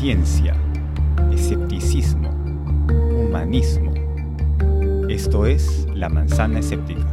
ciencia, escepticismo, humanismo. Esto es La Manzana Escéptica.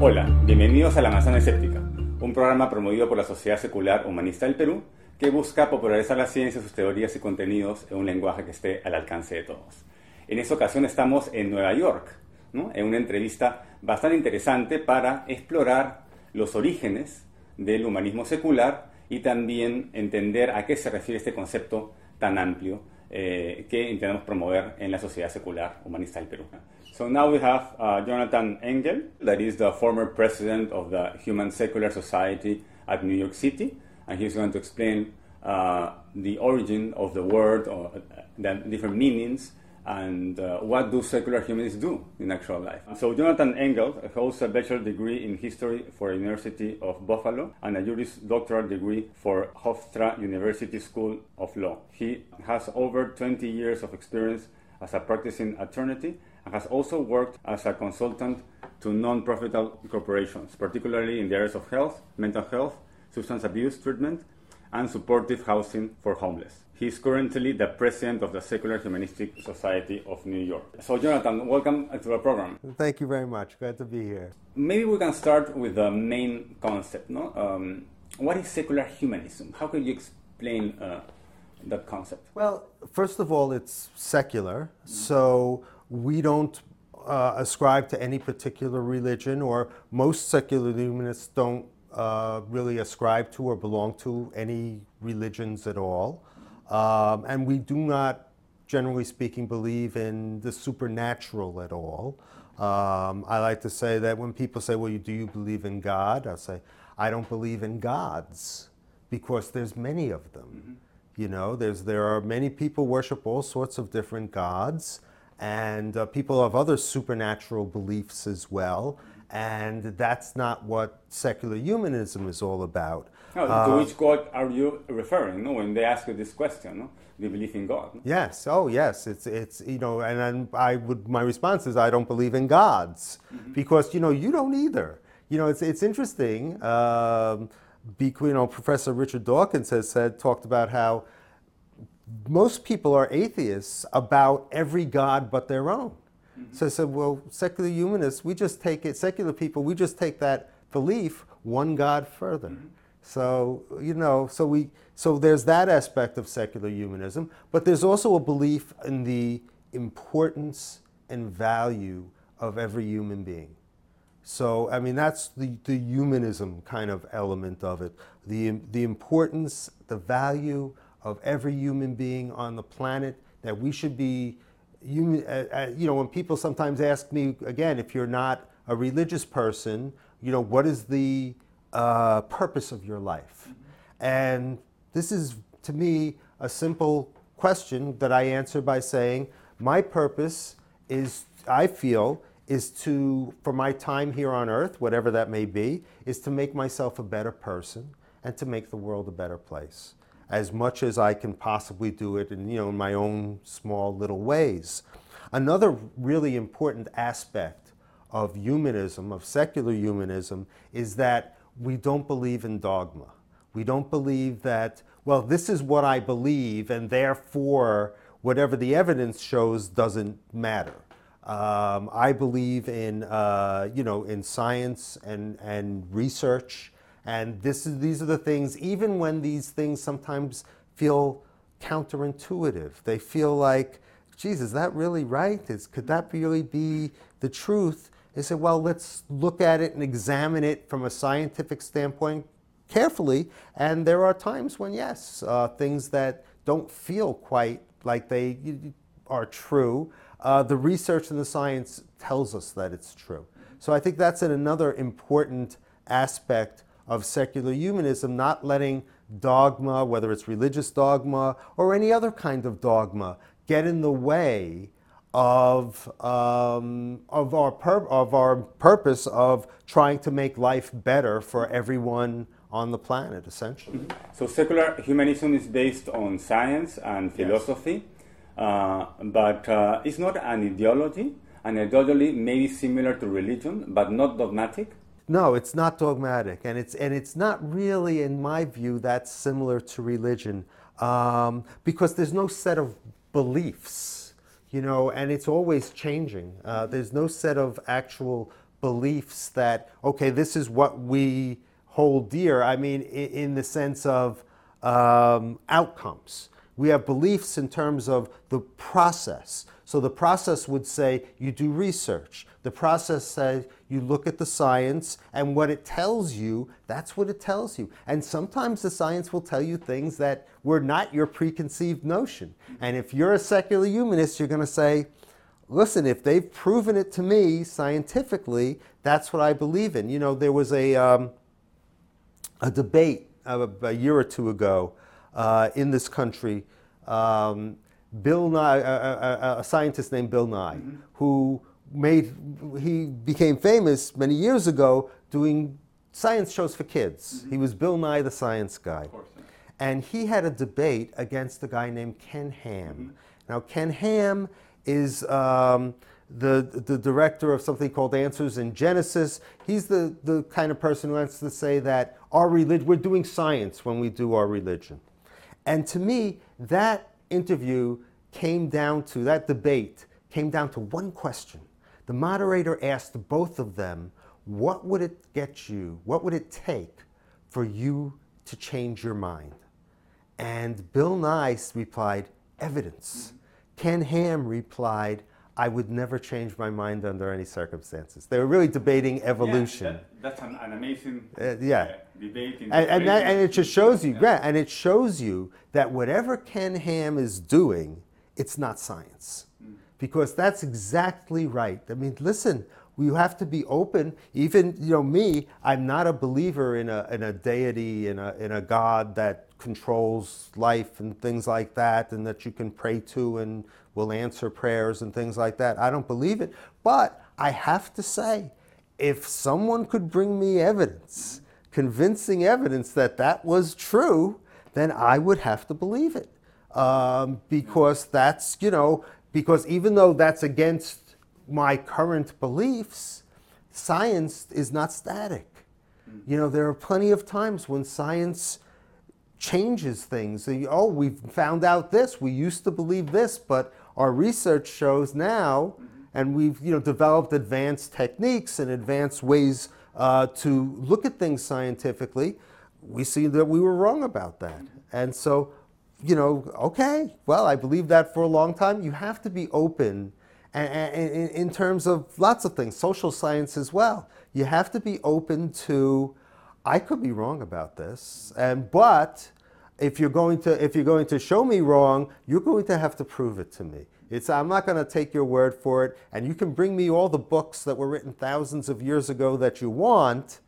Hola, bienvenidos a La Manzana Escéptica, un programa promovido por la Sociedad Secular Humanista del Perú que busca popularizar la ciencia, sus teorías y contenidos en un lenguaje que esté al alcance de todos. En esta ocasión estamos en Nueva York, en una entrevista bastante interesante para explorar los orígenes del humanismo secular y también entender a qué se refiere este concepto tan amplio eh, que intentamos promover en la sociedad secular humanista del Perú. So now we have uh, Jonathan Engel, that is the former president of the Human Secular Society at New York City, and he's going to explain uh, the origin of the word or uh, the different meanings and uh, what do secular humanists do in actual life. So Jonathan Engel holds a bachelor degree in history for University of Buffalo and a Juris Doctoral degree for Hofstra University School of Law. He has over 20 years of experience as a practicing attorney and has also worked as a consultant to non-profit corporations, particularly in the areas of health, mental health, substance abuse treatment, and supportive housing for homeless. He is currently the president of the Secular Humanistic Society of New York. So, Jonathan, welcome to the program. Thank you very much. Glad to be here. Maybe we can start with the main concept. No? Um, what is secular humanism? How can you explain uh, that concept? Well, first of all, it's secular. So, we don't uh, ascribe to any particular religion, or most secular humanists don't uh, really ascribe to or belong to any religions at all. Um, and we do not, generally speaking, believe in the supernatural at all. Um, I like to say that when people say, well, do you believe in God? I say, I don't believe in gods because there's many of them. Mm-hmm. You know, there's, there are many people worship all sorts of different gods, and uh, people have other supernatural beliefs as well. And that's not what secular humanism is all about. No, uh, to which God are you referring? No, when they ask you this question, no, do you believe in God? No? Yes. Oh, yes. It's it's you know, and then I would my response is I don't believe in gods mm-hmm. because you know you don't either. You know, it's it's interesting. Um, you know, Professor Richard Dawkins has said talked about how most people are atheists about every god but their own. So I said, well, secular humanists, we just take it. Secular people, we just take that belief one God further. Mm-hmm. So, you know, so we so there's that aspect of secular humanism, but there's also a belief in the importance and value of every human being. So, I mean, that's the, the humanism kind of element of it. The, the importance, the value of every human being on the planet, that we should be, human, uh, uh, you know, when people sometimes ask me, again, if you're not a religious person, you know, what is the uh, purpose of your life? And this is, to me, a simple question that I answer by saying, my purpose is, I feel, is to, for my time here on earth, whatever that may be, is to make myself a better person and to make the world a better place as much as I can possibly do it in, you know, in my own small little ways. Another really important aspect of humanism, of secular humanism, is that we don't believe in dogma. We don't believe that, well, this is what I believe, and therefore whatever the evidence shows doesn't matter. Um, I believe in, uh, you know, in science and, and research, and this is, these are the things, even when these things sometimes feel counterintuitive, they feel like, geez, is that really right? Is, could that really be the truth? They said, well, let's look at it and examine it from a scientific standpoint carefully. And there are times when, yes, uh, things that don't feel quite like they are true, uh, the research and the science tells us that it's true. So I think that's another important aspect of secular humanism, not letting dogma, whether it's religious dogma or any other kind of dogma, get in the way of, um, of, our pur- of our purpose of trying to make life better for everyone on the planet, essentially. So, secular humanism is based on science and philosophy, yes. uh, but uh, it's not an ideology. An ideology may be similar to religion, but not dogmatic. No, it's not dogmatic, and it's and it's not really, in my view, that similar to religion. um, because there's no set of beliefs, you know, and it's always changing. Uh, there's no set of actual beliefs that, okay, this is what we hold dear. I mean, in, in the sense of um, outcomes. We have beliefs in terms of the process. So the process would say you do research. The process says you look at the science and what it tells you, that's what it tells you. And sometimes the science will tell you things that were not your preconceived notion. And if you're a secular humanist, you're going to say, listen, if they've proven it to me scientifically, that's what I believe in. You know, there was a, um, a debate a, a year or two ago uh, in this country. Um, Bill Nye, a, a, a, scientist named Bill Nye, mm-hmm. who made he became famous many years ago doing science shows for kids. Mm-hmm. He was Bill Nye the Science Guy. And he had a debate against a guy named Ken Ham. Mm-hmm. Now, Ken Ham is um, the, the director of something called Answers in Genesis. He's the, the kind of person who wants to say that our religion, we're doing science when we do our religion. And to me, that interview came down to, that debate came down to one question. The moderator asked both of them, what would it get you, what would it take for you to change your mind? And Bill Nye replied, evidence. Ken Ham replied, I would never change my mind under any circumstances. They were really debating evolution. Yeah, that, that's an, an amazing uh, yeah. Uh, debate. And, and, that, and, it just shows you, yeah. and it shows you that whatever Ken Ham is doing, it's not science. Mm. Because that's exactly right. I mean, listen, we have to be open. Even, you know, me, I'm not a believer in a, in a deity, in a, in a God that controls life and things like that, and that you can pray to and will answer prayers and things like that. I don't believe it. But I have to say, if someone could bring me evidence, convincing evidence that that was true, then I would have to believe it. Um, because that's, you know, because even though that's against my current beliefs, science is not static. You know, there are plenty of times when science changes things. Oh, we've found out this. We used to believe this, but our research shows now, and we've you know developed advanced techniques and advanced ways uh, to look at things scientifically. We see that we were wrong about that, and so you know, okay, well, I believe that for a long time. You have to be open. And, in terms of lots of things, social science as well. You have to be open to, I could be wrong about this, and but if you're going to if you're going to show me wrong, you're going to have to prove it to me. It's I'm not going to take your word for it, and you can bring me all the books that were written thousands of years ago that you want,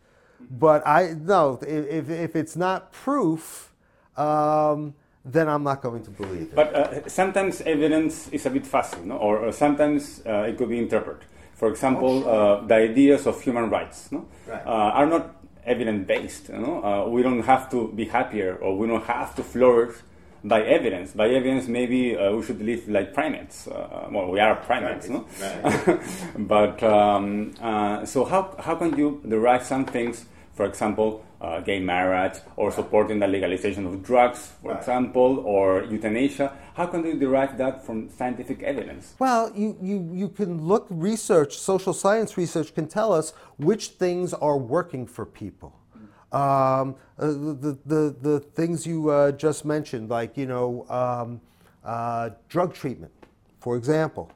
but I no if if it's not proof. Um, then I'm not going to believe it. But uh, sometimes evidence is a bit fuzzy, no? or, or sometimes uh, it could be interpreted. For example, oh, sure. uh, the ideas of human rights no? right. Uh, are not evidence based. You know? Uh, we don't have to be happier or we don't have to flourish by evidence. By evidence, maybe uh, we should live like primates. Uh, well, we are primates, no? Right. but um, uh, so how how can you derive some things? For example, uh, gay marriage or supporting the legalization of drugs, for right. example, or euthanasia. How can you derive that from scientific evidence? Well, you, you, you can look, research, social science research can tell us which things are working for people. Um, uh, the, the, the things you uh, just mentioned, like, you know, um, uh, drug treatment, for example.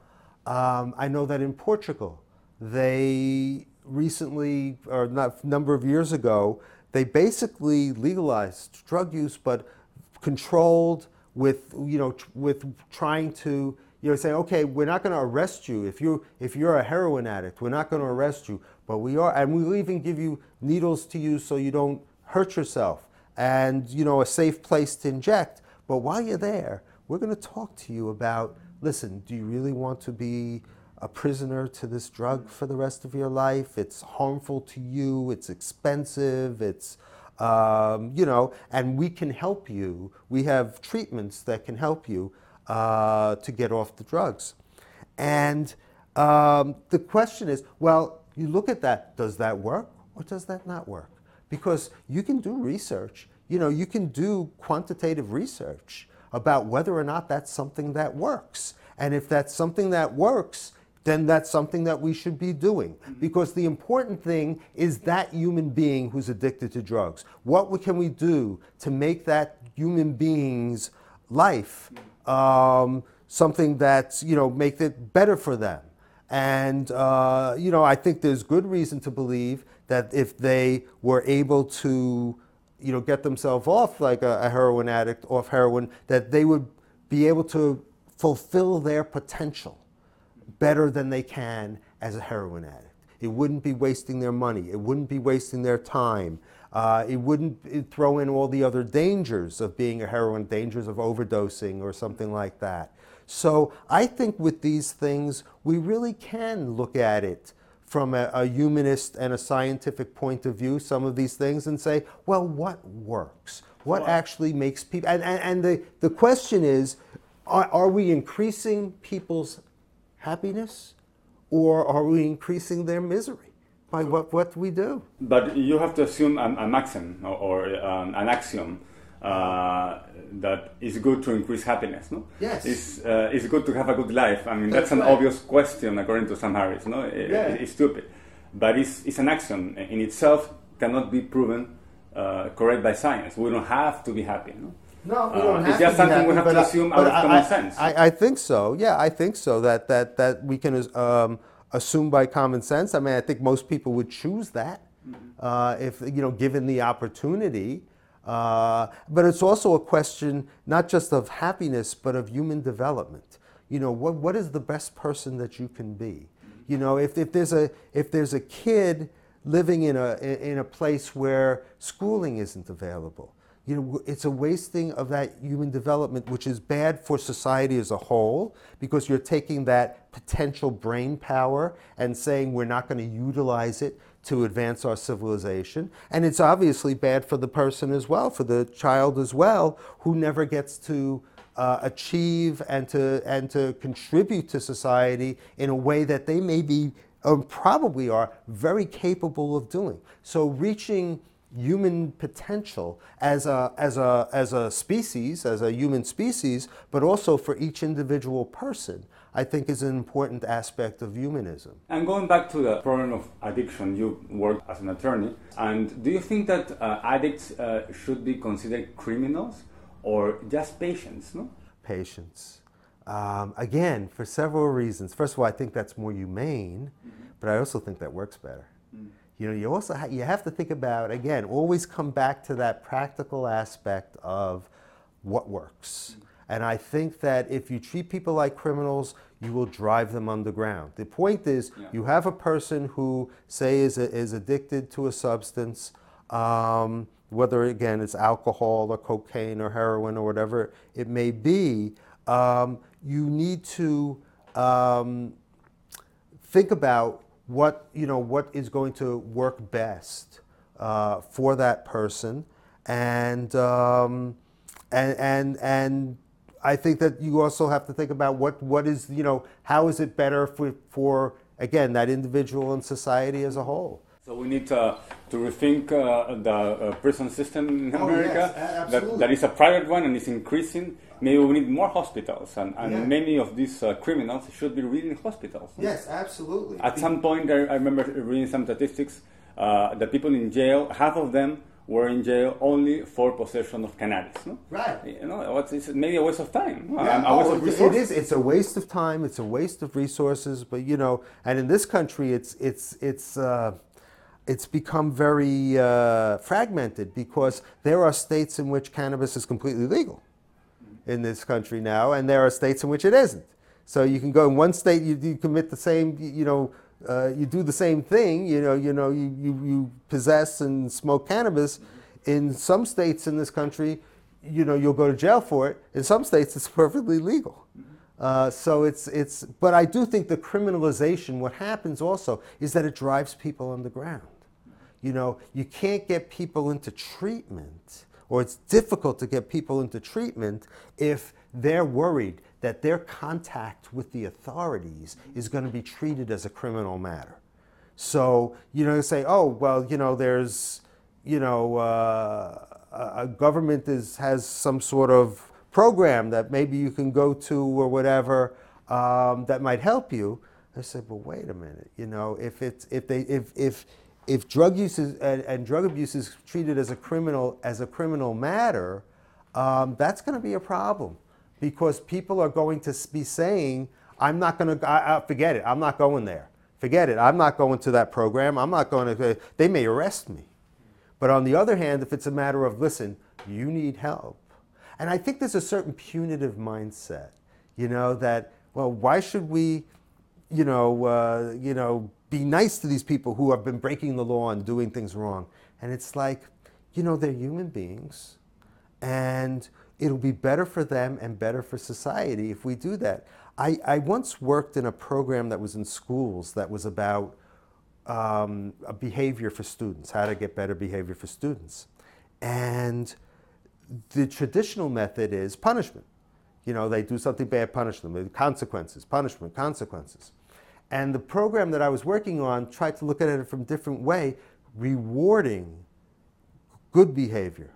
Um, I know that in Portugal, they recently, or not a number of years ago, they basically legalized drug use, but controlled with you know with trying to you know say okay we're not going to arrest you if you if you're a heroin addict. We're not going to arrest you but we are and we'll even give you needles to use so you don't hurt yourself and you know a safe place to inject. But while you're there we're going to talk to you about listen do you really want to be a prisoner to this drug for the rest of your life. It's harmful to you. It's expensive. It's, um, you know, and we can help you. We have treatments that can help you uh, to get off the drugs. And um, the question is well, you look at that, does that work or does that not work? Because you can do research, you know, you can do quantitative research about whether or not that's something that works. And if that's something that works, then that's something that we should be doing. Because the important thing is that human being who's addicted to drugs. What can we do to make that human being's life um, something that's, you know, make it better for them? And, uh, you know, I think there's good reason to believe that if they were able to, you know, get themselves off like a, a heroin addict off heroin, that they would be able to fulfill their potential better than they can as a heroin addict. It wouldn't be wasting their money. It wouldn't be wasting their time. Uh, it wouldn't throw in all the other dangers of being a heroin, dangers of overdosing or something like that. So I think with these things, we really can look at it from a, a, humanist and a scientific point of view, some of these things, and say, well, what works? What actually makes people. And, and, and the, the question is are, are we increasing people's happiness or are we increasing their misery by what, what we do? But you have to assume a, a maxim or, or um, an axiom uh, that it's good to increase happiness, no? Yes. It's, uh, it's good to have a good life. I mean, that's, That's an right. obvious question according to Sam Harris, no? It- Yeah. It's stupid. But it's, it's an axiom in itself cannot be proven uh, correct by science. We don't have to be happy, no? No, we Uh, don't it's have to be something we have to I- assume out of I- common I- sense. I, I think so. Yeah, I think so. That that that we can um, assume by common sense. I mean, I think most people would choose that uh, if you know given the opportunity. Uh, but it's also a question not just of happiness, but of human development. You know, what what is the best person that you can be? You know, if, if there's a if there's a kid living in a in a place where schooling isn't available, you know, it's a wasting of that human development, which is bad for society as a whole, because you're taking that potential brain power and saying we're not going to utilize it to advance our civilization. And it's obviously bad for the person as well, for the child as well, who never gets to uh, achieve and to, and to contribute to society in a way that they maybe or probably are very capable of doing. So reaching human potential as a, as, a, as a species, as a human species, but also for each individual person, I think is an important aspect of humanism. And going back to the problem of addiction, you work as an attorney. And do you think that uh, addicts uh, should be considered criminals or just patients? No? Patients. Um, again, for several reasons. First of all, I think that's more humane, but I also think that works better. You know, you also ha- you have to think about again, always come back to that practical aspect of what works. And I think that if you treat people like criminals, you will drive them underground. The point is, Yeah. you have a person who, say, is, is addicted to a substance, um, whether again it's alcohol or cocaine or heroin or whatever it may be, um, you need to um, think about what you know what is going to work best uh, for that person, and um, and and and I think that you also have to think about what what is you know how is it better for for again that individual and society as a whole. So we need uh, to rethink uh, the uh, prison system in Oh, America. yes, that, that is a private one and it's increasing. Maybe we need more hospitals, and, and Yeah. many of these uh, criminals should be reading hospitals. Yes, absolutely. At some point, I, I remember reading some statistics. Uh, the people in jail, half of them were in jail only for possession of cannabis. No? Right. You know, it's maybe a waste of time, no? Yeah, a waste oh, of it- it resources. is. It's a waste of time. It's a waste of resources. But you know, and in this country, it's it's it's uh, it's become very uh, fragmented because there are states in which cannabis is completely legal in this country now, and there are states in which it isn't. So you can go in one state, you, you commit the same, you know, uh, you do the same thing, you know, you know, you, you, you possess and smoke cannabis. In some states in this country, you know, you'll go to jail for it. In some states, it's perfectly legal. Uh, so it's, it's, but I do think the criminalization, what happens also is that it drives people underground. You know, you can't get people into treatment, or it's difficult to get people into treatment if they're worried that their contact with the authorities is going to be treated as a criminal matter. So, you know, say, oh, well, you know, there's, you know, uh, a a government is, has some sort of program that maybe you can go to or whatever um, that might help you. I said, well, wait a minute. You know, if it's if they if if if drug use is, and, and drug abuse is treated as a criminal as a criminal matter, um, that's going to be a problem because people are going to be saying, I'm not going to, forget it, I'm not going there. Forget it, I'm not going to that program, I'm not going to, they may arrest me. But on the other hand, if it's a matter of, listen, you need help. And I think there's a certain punitive mindset, you know, that, well, why should we, you know, uh, you know, be nice to these people who have been breaking the law and doing things wrong? And it's like, you know, they're human beings. And it'll be better for them and better for society if we do that. I, I once worked in a program that was in schools that was about um, behavior for students, how to get better behavior for students. And the traditional method is punishment. You know, they do something bad, punish them. Consequences, punishment, consequences. And the program that I was working on tried to look at it from a different way, rewarding good behavior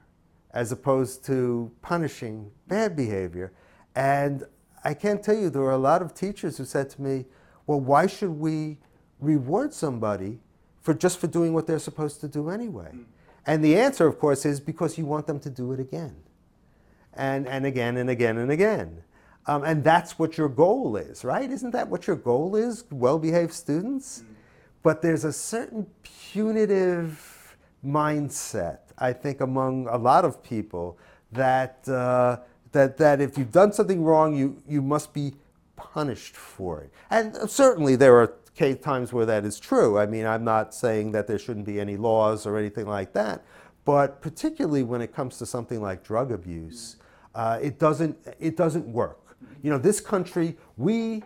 as opposed to punishing bad behavior. And I can't tell you, there were a lot of teachers who said to me, well, why should we reward somebody for just for doing what they're supposed to do anyway? Mm. And the answer, of course, is because you want them to do it again. And, and again and again and again. Um, and that's what your goal is, right? Isn't that what your goal is? Well behaved students? Mm. But there's a certain punitive mindset I think, among a lot of people that, uh, that, that if you've done something wrong, you, you must be punished for it. And certainly there are times where that is true. I mean, I'm not saying that there shouldn't be any laws or anything like that, but particularly when it comes to something like drug abuse, uh, it, doesn't, it doesn't work. You know, this country, we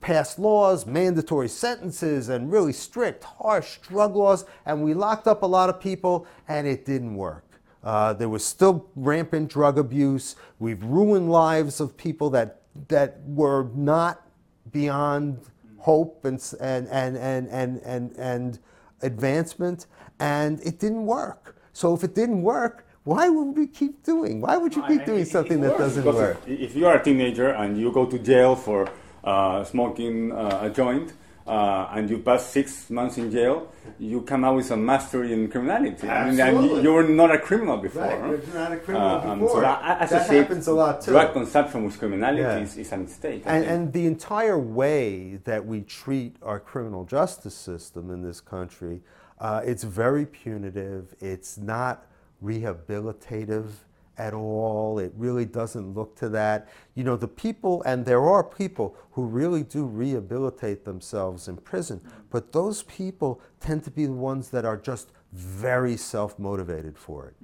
passed laws, mandatory sentences, and really strict, harsh drug laws, and we locked up a lot of people, and it didn't work. Uh, there was still rampant drug abuse. We've ruined lives of people that, that were not beyond hope and, and, and, and, and, and, and advancement, and it didn't work. So if it didn't work, why would we keep doing? Why would you keep doing something that doesn't work? If you are a teenager and you go to jail for uh, smoking uh, a joint, uh, and you pass six months in jail, you come out with a mastery in criminality. Absolutely. I mean, you were not a criminal before. Right, you're not a criminal uh, before. So I, that happens a lot too. Drug consumption with criminality yeah. is, is, a mistake. And, and, the entire way that we treat our criminal justice system in this country, uh, it's very punitive. It's not rehabilitative at all. It really doesn't look to that. You know, the people, and there are people who really do rehabilitate themselves in prison, but those people tend to be the ones that are just very self motivated for it.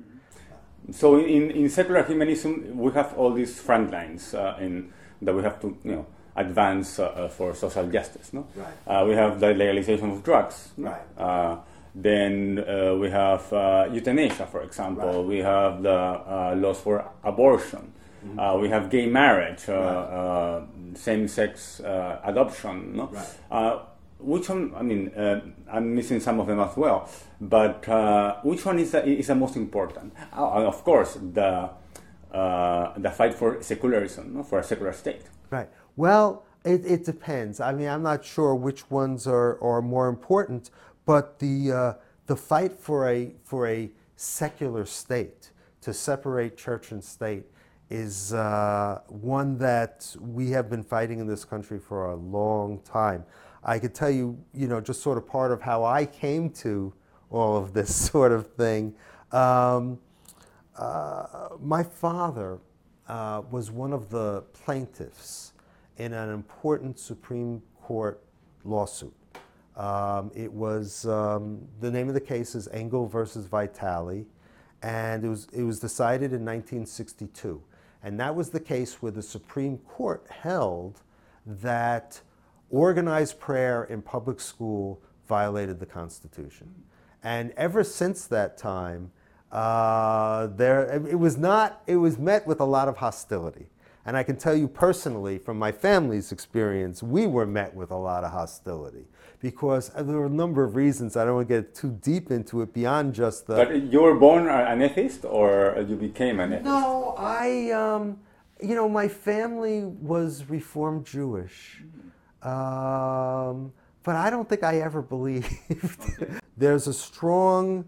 So, in, in secular humanism, we have all these front lines uh, in, that we have to, you know, advance uh, uh for social justice. No, right. Uh, we have the legalization of drugs. Right uh, then uh, we have uh, euthanasia, for example. Right. We have the uh, laws for abortion. Mm-hmm. Uh, we have gay marriage, uh, right. Uh, same-sex adoption. No? Right. which one? I mean, I'm missing some of them as well. But which one is the, is the most important? of course, the the fight for secularism, no? for a secular state. Right. Well, it, it depends. I mean, I'm not sure which ones are, are more important, but the, uh, the fight for a, for a secular state, to separate church and state, is uh, one that we have been fighting in this country for a long time. I could tell you, you know, just sort of part of how I came to all of this sort of thing. Um, uh, my father uh, was one of the plaintiffs in an important Supreme Court lawsuit. Um, it was um, the name of the case is Engel versus Vitale, and it was it was decided in 1962, and that was the case where the Supreme Court held that organized prayer in public school violated the Constitution, and ever since that time, uh, there it was not it was met with a lot of hostility. And I can tell you personally, from my family's experience, we were met with a lot of hostility because there were a number of reasons. I don't want to get too deep into it beyond just the. But you were born an atheist, or you became an atheist? No, I, um, you know, my family was Reformed Jewish. Um, but I don't think I ever believed. There's a strong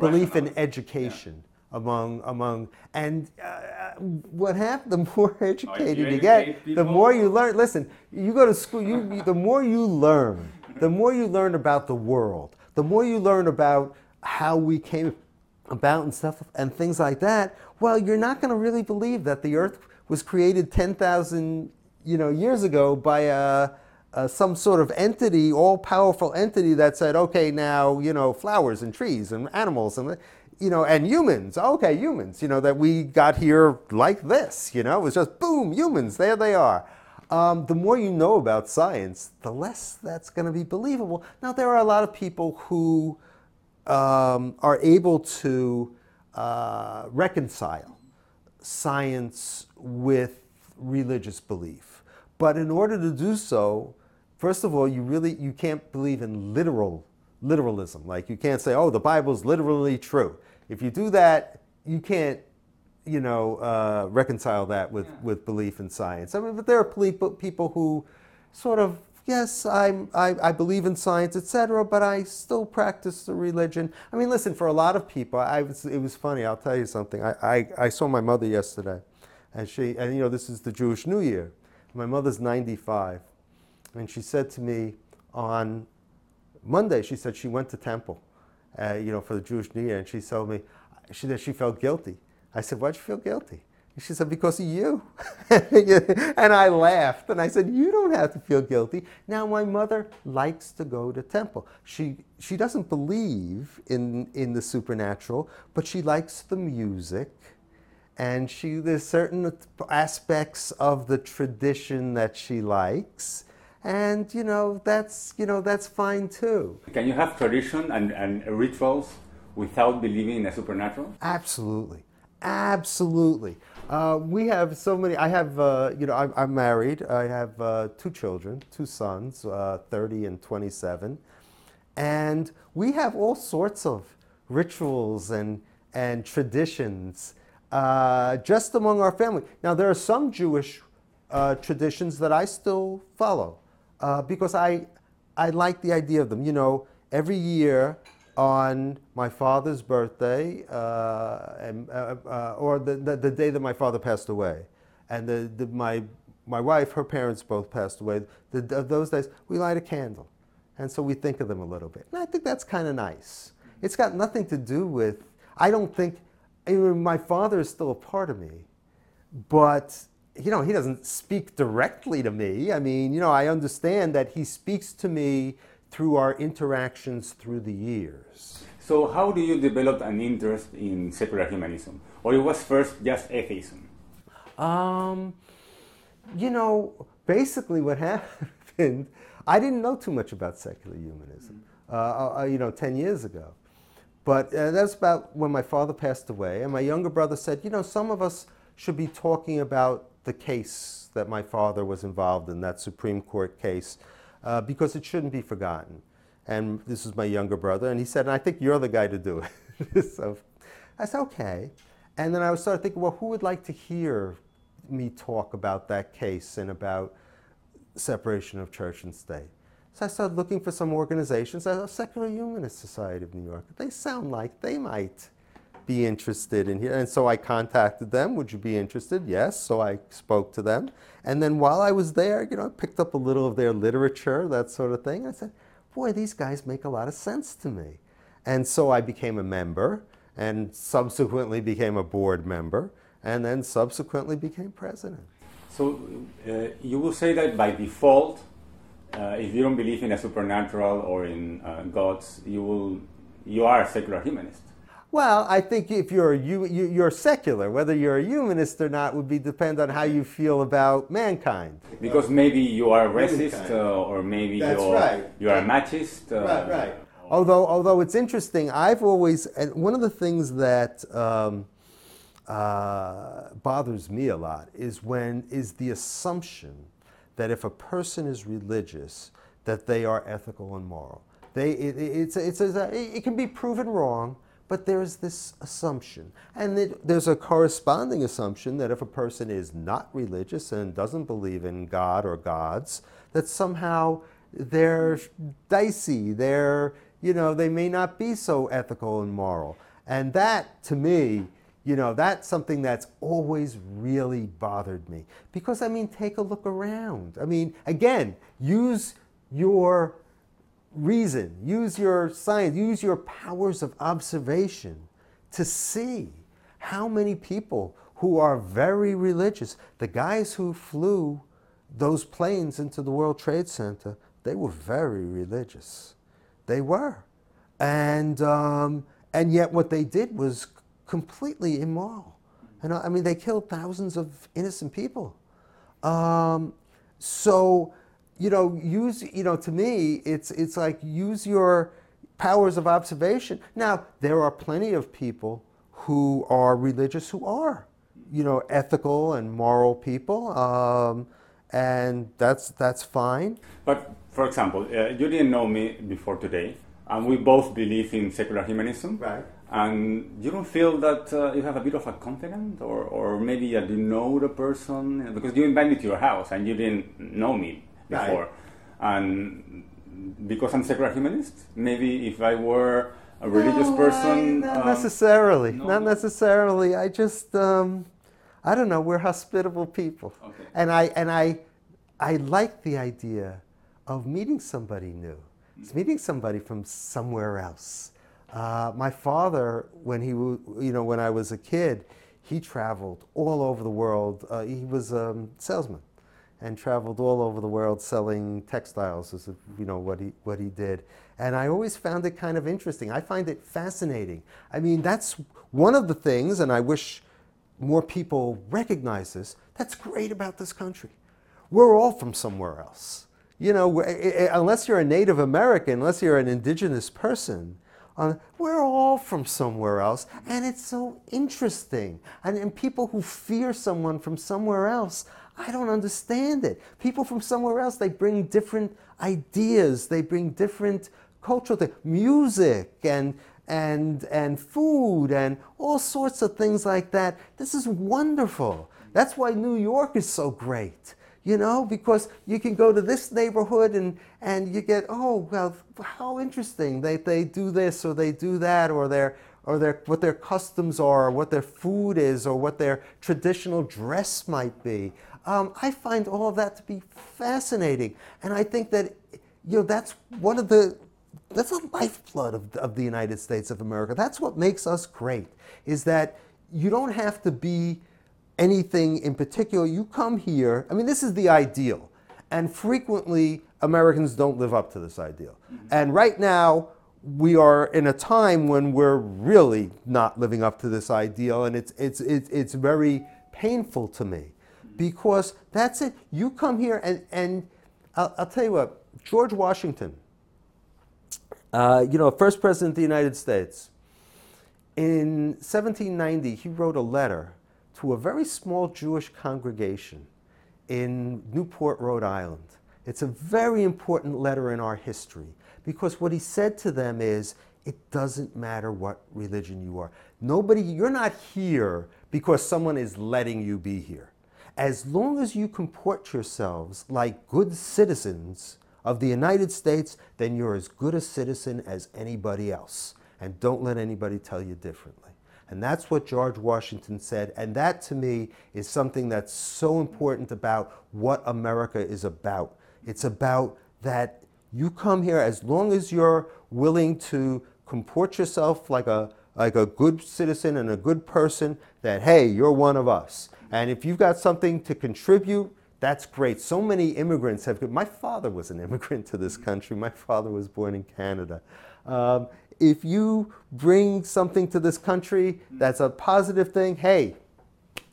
belief in education among among and uh, what happened the more educated you, you get people? the more you learn listen you go to school you the more you learn the more you learn about the world the more you learn about how we came about and stuff and things like that well you're not going to really believe that the earth was created 10,000 you know years ago by a uh, some sort of entity, all powerful entity that said, okay, now, you know, flowers and trees and animals and, you know, and humans, okay, humans, you know, that we got here like this, you know, it was just boom, humans, there they are. Um, the more you know about science, the less that's going to be believable. Now, there are a lot of people who um, are able to uh, reconcile science with religious belief. But in order to do so, first of all, you really you can't believe in literal literalism. Like you can't say, "Oh, the Bible's literally true." If you do that, you can't, you know, uh, reconcile that with, yeah. with belief in science. I mean, but there are people who sort of, yes, I'm, I, I believe in science, etc., but I still practice the religion. I mean, listen, for a lot of people, I was, it was funny. I'll tell you something. I, I, I saw my mother yesterday, and she, and you know, this is the Jewish New Year. My mother's 95, and she said to me on Monday, she said she went to temple, uh, you know, for the Jewish New Year, and she told me she, that she felt guilty. I said, why'd you feel guilty? And she said, because of you. and I laughed, and I said, you don't have to feel guilty. Now, my mother likes to go to temple. She, she doesn't believe in, in the supernatural, but she likes the music and she there's certain aspects of the tradition that she likes and you know that's you know that's fine too. Can you have tradition and, and rituals without believing in the supernatural? Absolutely. Absolutely. Uh, we have so many i have uh, you know I'm, I'm, married. I have uh, two children two sons uh, 30 and 27 and we have all sorts of rituals and and traditions uh, just among our family. Now there are some jewish uh, traditions that i still follow uh, because I, I like the idea of them. You know, every year on my father's birthday, uh, and, uh, uh, or the, the, the, day that my father passed away, and the, the, my, my wife, her parents both passed away, the, those days, we light a candle. And so we think of them a little bit. And I think that's kind of nice. It's got nothing to do with, I don't think, I mean, my father is still a part of me, but you know, he doesn't speak directly to me. I mean, you know, I understand that he speaks to me through our interactions through the years. So, how do you develop an interest in secular humanism? Or it was first just atheism? Um, you know, basically what happened, I didn't know too much about secular humanism, uh, uh, you know, 10 years ago. But uh, that's about when my father passed away, and my younger brother said, you know, some of us should be talking about the case that my father was involved in, that Supreme Court case, uh, because it shouldn't be forgotten. And this is my younger brother, and he said, I think you're the guy to do it. so I said, okay. And then I started thinking, well, who would like to hear me talk about that case and about separation of church and state? So I started looking for some organizations, a Secular Humanist Society of New York. They sound like they might be interested in here? And so I contacted them. Would you be interested? Yes. So I spoke to them. And then while I was there, you know, I picked up a little of their literature, that sort of thing. I said, boy, these guys make a lot of sense to me. And so I became a member and subsequently became a board member and then subsequently became president. So uh, you will say that by default, uh, if you don't believe in a supernatural or in uh, gods, you will you are a secular humanist. Well, I think if you're you, you're secular, whether you're a humanist or not, would be depend on how you feel about mankind. Because maybe you are a racist, uh, or maybe That's you're right. you are a machist. Uh, right, right. Although, although it's interesting, I've always and one of the things that um, uh, bothers me a lot is when is the assumption that if a person is religious, that they are ethical and moral. They, it, it's, it's, it can be proven wrong, but there's this assumption. And it, there's a corresponding assumption that if a person is not religious and doesn't believe in God or gods, that somehow they're dicey, they're, you know, they may not be so ethical and moral. And that, to me, you know, that's something that's always really bothered me. Because, I mean, take a look around. I mean, again, use your reason, use your science, use your powers of observation to see how many people who are very religious, the guys who flew those planes into the World Trade Center, they were very religious. They were. And, um, and yet what they did was completely immoral. And I mean, they killed thousands of innocent people. Um, so, you know, use, you know, to me, it's, it's like use your powers of observation. Now, there are plenty of people who are religious who are, you know, ethical and moral people, um, and that's, that's fine. But, for example, uh, you didn't know me before today, and we both believe in secular humanism. Right. And you don't feel that uh, you have a bit of a confidence, or, or maybe you didn't know the person because you invited me to your house and you didn't know me before. Right. And because I'm secular humanist, maybe if I were a religious no, person, I, not uh, necessarily, no? not necessarily. I just, um, I don't know. We're hospitable people, okay. and I and I, I like the idea of meeting somebody new. It's meeting somebody from somewhere else. Uh, my father, when he, you know, when I was a kid, he traveled all over the world. Uh, he was a salesman and traveled all over the world selling textiles is you know what he what he did. And i always found it kind of interesting. I find it fascinating. I mean that's one of the things and i wish more people recognize this that's great about this country. We're all from somewhere else. You know eh, eh, eh, unless you're a native american unless you're an indigenous person uh, we're all from somewhere else, and it's so interesting. And, and people who fear someone from somewhere else, I don't understand it. People from somewhere else, they bring different ideas, they bring different cultural things, music and and and food and all sorts of things like that. This is wonderful. That's why New York is so great. You know, because you can go to this neighborhood and, and you get, oh, well, how interesting. They, they do this or they do that or they're, or their, what their customs are, or what their food is, or what their traditional dress might be. Um, I find all of that to be fascinating, and I think that you know that's one of the that's a lifeblood of, of the United States of America. That's what makes us great. Is that you don't have to be anything in particular. You come here. I mean, this is the ideal, and frequently Americans don't live up to this ideal. Mm-hmm. And right now, we are in a time when we're really not living up to this ideal, and it's it's it's, it's very painful to me because that's it. You come here and, and I'll, I'll tell you what, George Washington, uh, you know, first president of the United States, in 1790, he wrote a letter to a very small Jewish congregation in Newport, Rhode Island. It's a very important letter in our history because what he said to them is, it doesn't matter what religion you are. Nobody, you're not here because someone is letting you be here as long as you comport yourselves like good citizens of the United States, then you're as good a citizen as anybody else. And don't let anybody tell you differently. And that's what George Washington said. And that to me is something that's so important about what America is about. It's about that you come here as long as you're willing to comport yourself like a, like a good citizen and a good person, that hey, you're one of us. And if you've got something to contribute, that's great. So many immigrants have. My father was an immigrant to this country. My father was born in Canada. Um, if you bring something to this country that's a positive thing, hey,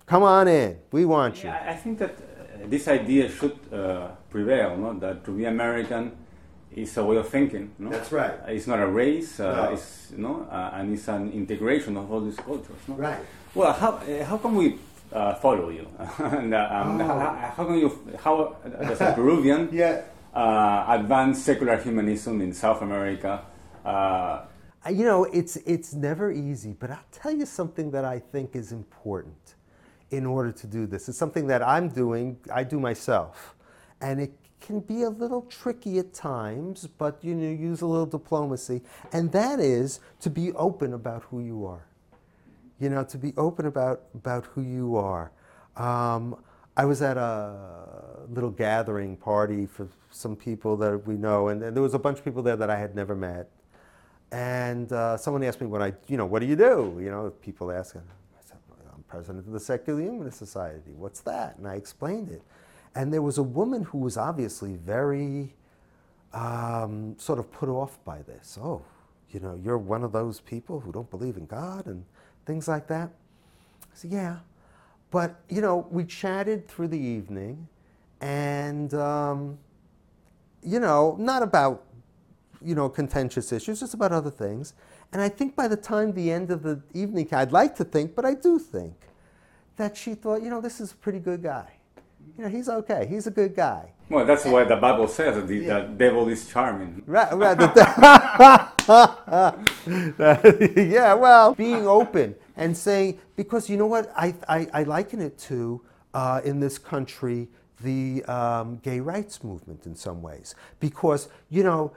come on in. We want you. Yeah, I think that uh, this idea should uh, prevail, no? that to be American is a way of thinking. No? That's right. It's not a race. Uh, No. It's no, uh, and it's an integration of all these cultures. No? Right. Well, how uh, how can we uh, follow you? and, uh, um, Oh. how, how can you how as a Peruvian Yeah. uh, advance secular humanism in South America? Uh, Uh, You know, it's it's never easy, but I'll tell you something that I think is important in order to do this. It's something that I'm doing, I do myself. And it can be a little tricky at times, but you know, use a little diplomacy. And that is to be open about who you are. You know, to be open about about who you are. Um, I was at a little gathering party for some people that we know, and, and there was a bunch of people there that I had never met. And uh, someone asked me what I, you know, what do you do? You know, people ask, and I said, I'm president of the Secular Humanist Society. What's that? And I explained it. And there was a woman who was obviously very um, sort of put off by this. Oh, you know, you're one of those people who don't believe in God and things like that. I said, yeah. But, you know, we chatted through the evening and, um, you know, not about, you know, contentious issues, just about other things. And I think by the time the end of the evening, I'd like to think, but I do think, that she thought, you know, this is a pretty good guy. You know, he's okay. He's a good guy. well, that's why the Bible says that the, Yeah. the devil is charming. Right, right. the- yeah, well, being open and saying, because you know what, I, I, I liken it to uh, in this country the um, gay rights movement in some ways. Because, you know,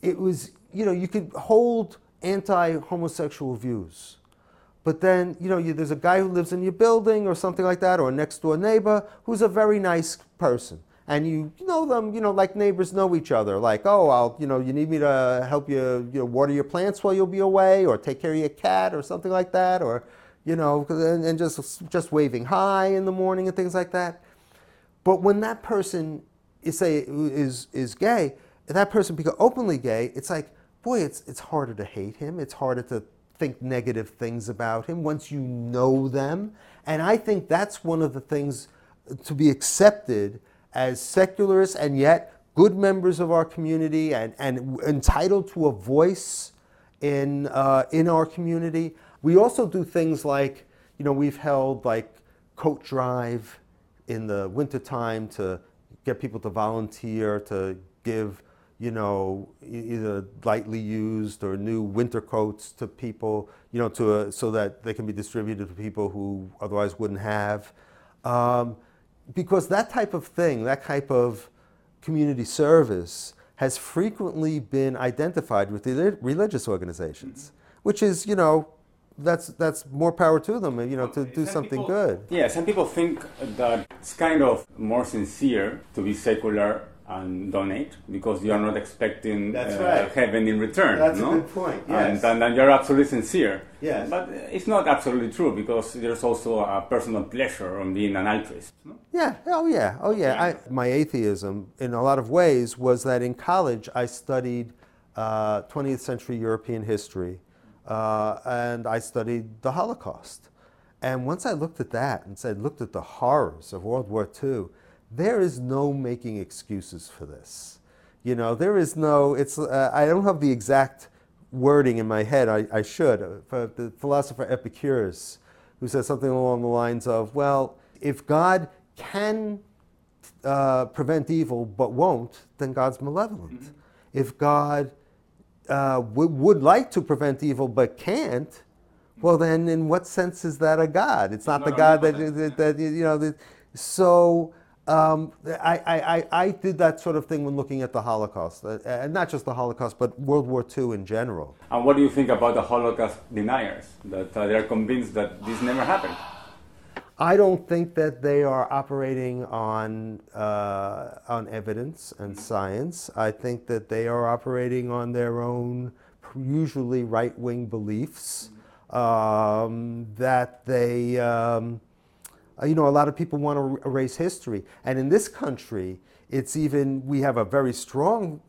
it was, you know, you could hold anti homosexual views. But then, you know, you, there's a guy who lives in your building or something like that, or a next door neighbor who's a very nice person. And you know them, you know, like neighbors know each other. Like, oh, I'll, you know, you need me to help you, you know, water your plants while you'll be away, or take care of your cat, or something like that, or, you know, and, and just just waving hi in the morning and things like that. But when that person is say is is gay, that person become openly gay, it's like, boy, it's it's harder to hate him. It's harder to think negative things about him once you know them. And I think that's one of the things to be accepted as secularists and yet good members of our community and, and entitled to a voice in, uh, in our community. We also do things like, you know, we've held like coat drive in the wintertime to get people to volunteer to give, you know, either lightly used or new winter coats to people, you know, to a, so that they can be distributed to people who otherwise wouldn't have. Um, because that type of thing, that type of community service has frequently been identified with the religious organizations, which is, you know, that's, that's more power to them, you know, to do Some something people- good. Yeah, some people think that it's kind of more sincere to be secular and donate because you are not expecting That's uh, right. heaven in return. That's a good point, And, yes. and then you're absolutely sincere. Yes. But it's not absolutely true because there's also a personal pleasure on being an altruist. no? Yeah, oh yeah, oh yeah. I, my atheism, in a lot of ways, was that in college I studied uh, 20th century European history uh, and I studied the Holocaust. And once I looked at that and said, looked at the horrors of World War II, there is no making excuses for this. You know, there is no, it's, uh, I don't have the exact wording in my head, I, I should, uh, but the philosopher Epicurus, who says something along the lines of, well, if God can uh, prevent evil but won't, then God's malevolent. If God uh, w- would like to prevent evil but can't, well, then in what sense is that a God? It's not, not the God that, that, that, you know. That, so um, I, I, I, did that sort of thing when looking at the Holocaust, uh, and not just the Holocaust, but World War II in general. And what do you think about the Holocaust deniers? That uh, they're convinced that this never happened. I don't think that they are operating on uh, on evidence and science. I think that they are operating on their own, usually right wing beliefs. Um, that they, um, uh, you know, a lot of people want to erase history, and in this country, it's even we have a very strong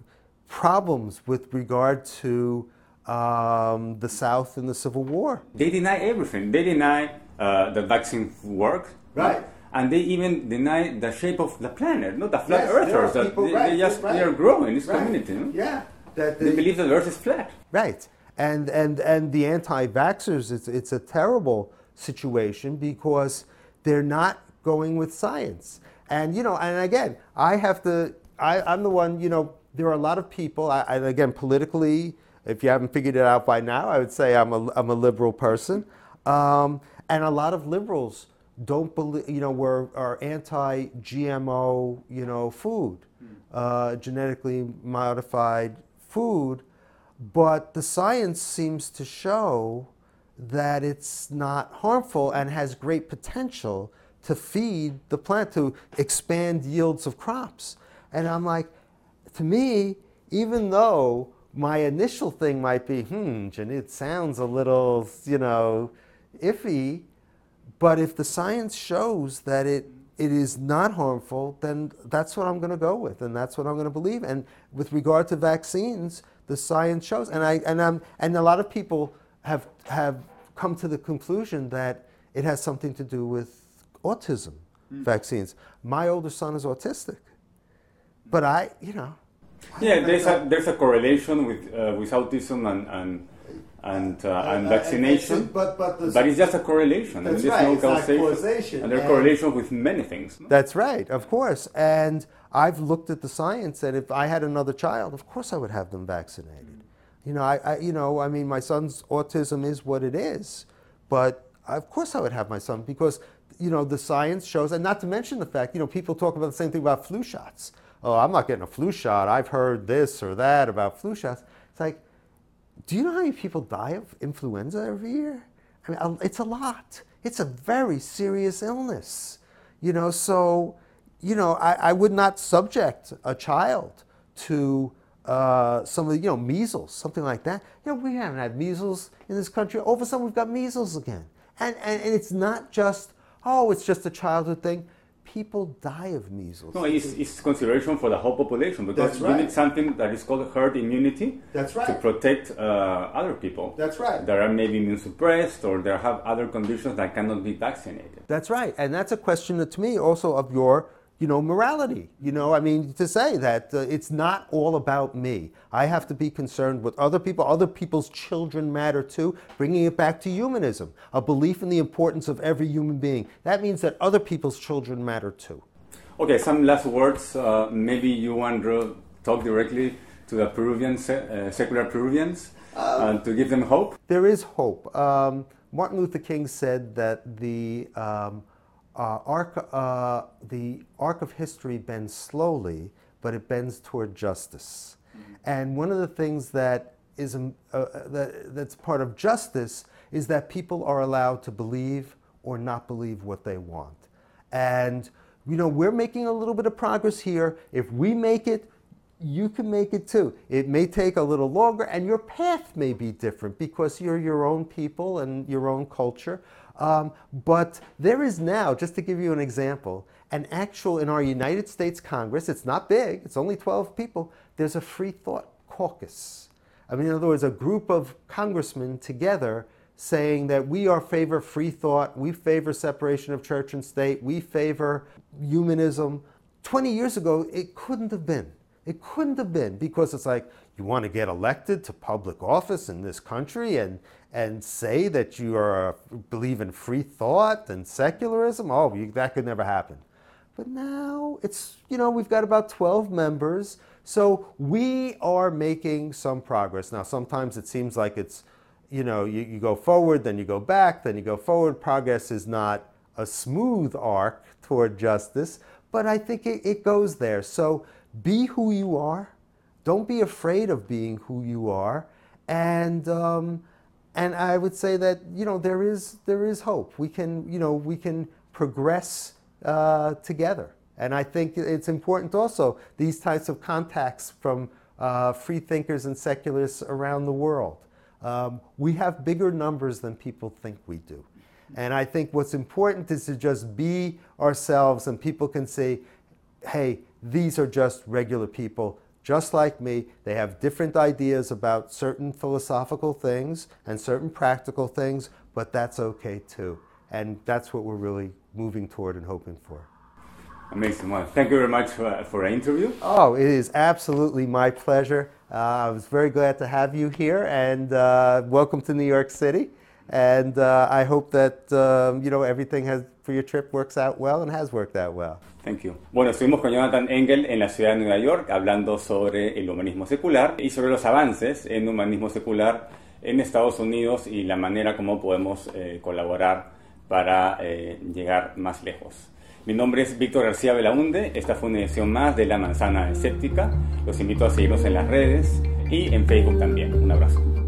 problems with regard to um, the South in the Civil War. They deny everything. They deny uh, that vaccine work. Right. and they even deny the shape of the planet, not the flat Yes, earthers. that people- they, right, they just right. they are growing in this Right. community. no? Yeah. That They believe that the Earth is flat. Right. And and and the anti-vaxxers, it's it's a terrible situation because they're not going with science. And you know, and again, I have to. I, I'm the one. You know, there are a lot of people. I, I, again, politically, if you haven't figured it out by now, I would say I'm a I'm a liberal person. Um, and a lot of liberals don't believe. You know, were are anti-GMO. You know, food, uh, genetically modified food but the science seems to show that it's not harmful and has great potential to feed the plant, to expand yields of crops. And I'm like, to me, even though my initial thing might be, hmm, it sounds a little, you know, iffy, but if the science shows that it, it is not harmful, then that's what I'm going to go with, and that's what I'm going to believe. And with regard to vaccines, the science shows, and I and I'm, and a lot of people have have come to the conclusion that it has something to do with autism vaccines. My older son is autistic, but I, you know, Yeah, there's a there's a correlation with uh, with autism and and and, uh, and vaccination. but but the, But it's just a correlation. That's I mean, there's right, no it's causation. causation. And there's And- correlation with many things. no? That's right, of course. And I've looked at the science, and if I had another child, of course I would have them vaccinated. You know, I, I you know, I mean, my son's autism is what it is, but of course I would have my son because you know the science shows, and not to mention the fact, you know, people talk about the same thing about flu shots. Oh, I'm not getting a flu shot. I've heard this or that about flu shots. It's like, do you know how many people die of influenza every year? I mean, it's a lot. It's a very serious illness. You know, so, you know, I, I would not subject a child to uh, some of the, you know, measles, something like that. You know, we haven't had measles in this country. All of a sudden, we've got measles again. And, and, and it's not just, oh, it's just a childhood thing. People die of measles. No, it's, it's consideration for the whole population because you need something that is called herd immunity That's right. to protect uh, other people That's right. that are maybe immune suppressed or that have other conditions that cannot be vaccinated. That's right, and that's a question to me also of your, you know, morality. You know, I mean, to say that uh, it's not all about me. I have to be concerned with other people. Other people's children matter too. Bringing it back to humanism, a belief in the importance of every human being. That means that other people's children matter too. Okay, some last words. Uh, maybe you want to talk directly to the Peruvian, uh, secular Peruvians uh, to give them hope. There is hope. Um, Martin Luther King said that the um, uh, arc, uh, the arc of history bends slowly, but it bends toward justice. And one of the things that is um, uh, that, that's part of justice is that people are allowed to believe or not believe what they want. And you know, we're making a little bit of progress here. If we make it, you can make it too. It may take a little longer, and your path may be different because you're your own people and your own culture. Um, but there is now, just to give you an example, an actual in our United States Congress, it's not big, it's only 12 people, there's a free thought caucus. I mean, in other words, a group of congressmen together saying that we are favor free thought, we favor separation of church and state, we favor humanism. 20 years ago, it couldn't have been. It couldn't have been because it's like you want to get elected to public office in this country and and say that you are believe in free thought and secularism. Oh, you, that could never happen. But now it's you know we've got about 12 members, so we are making some progress. Now sometimes it seems like it's you know you, you go forward, then you go back, then you go forward. Progress is not a smooth arc toward justice, but I think it, it goes there. So be who you are. Don't be afraid of being who you are, and um, and I would say that you know there is there is hope. We can you know we can progress uh, together, and I think it's important also these types of contacts from uh, free thinkers and secularists around the world. Um, we have bigger numbers than people think we do. And I think what's important is to just be ourselves, and people can say, hey, these are just regular people, just like me. They have different ideas about certain philosophical things and certain practical things, but that's okay too. and that's what we're really moving toward and hoping for. Amazing. Well, thank you very much for, for the interview. Oh, it is absolutely my pleasure. Uh, I was very glad to have you here, and uh, welcome to New York City. And uh, I hope that um, you know everything has for your trip works out well and has worked out well. Thank you. Bueno, estuvimos con Jonathan Engel en la ciudad de Nueva York hablando sobre el humanismo secular y sobre los avances en humanismo secular en Estados Unidos y la manera como podemos eh, colaborar para eh, llegar más lejos. Mi nombre es Víctor García Belaunde, esta fue una edición más de La Manzana Escéptica. Los invito a seguirnos en las redes y en Facebook también. Un abrazo.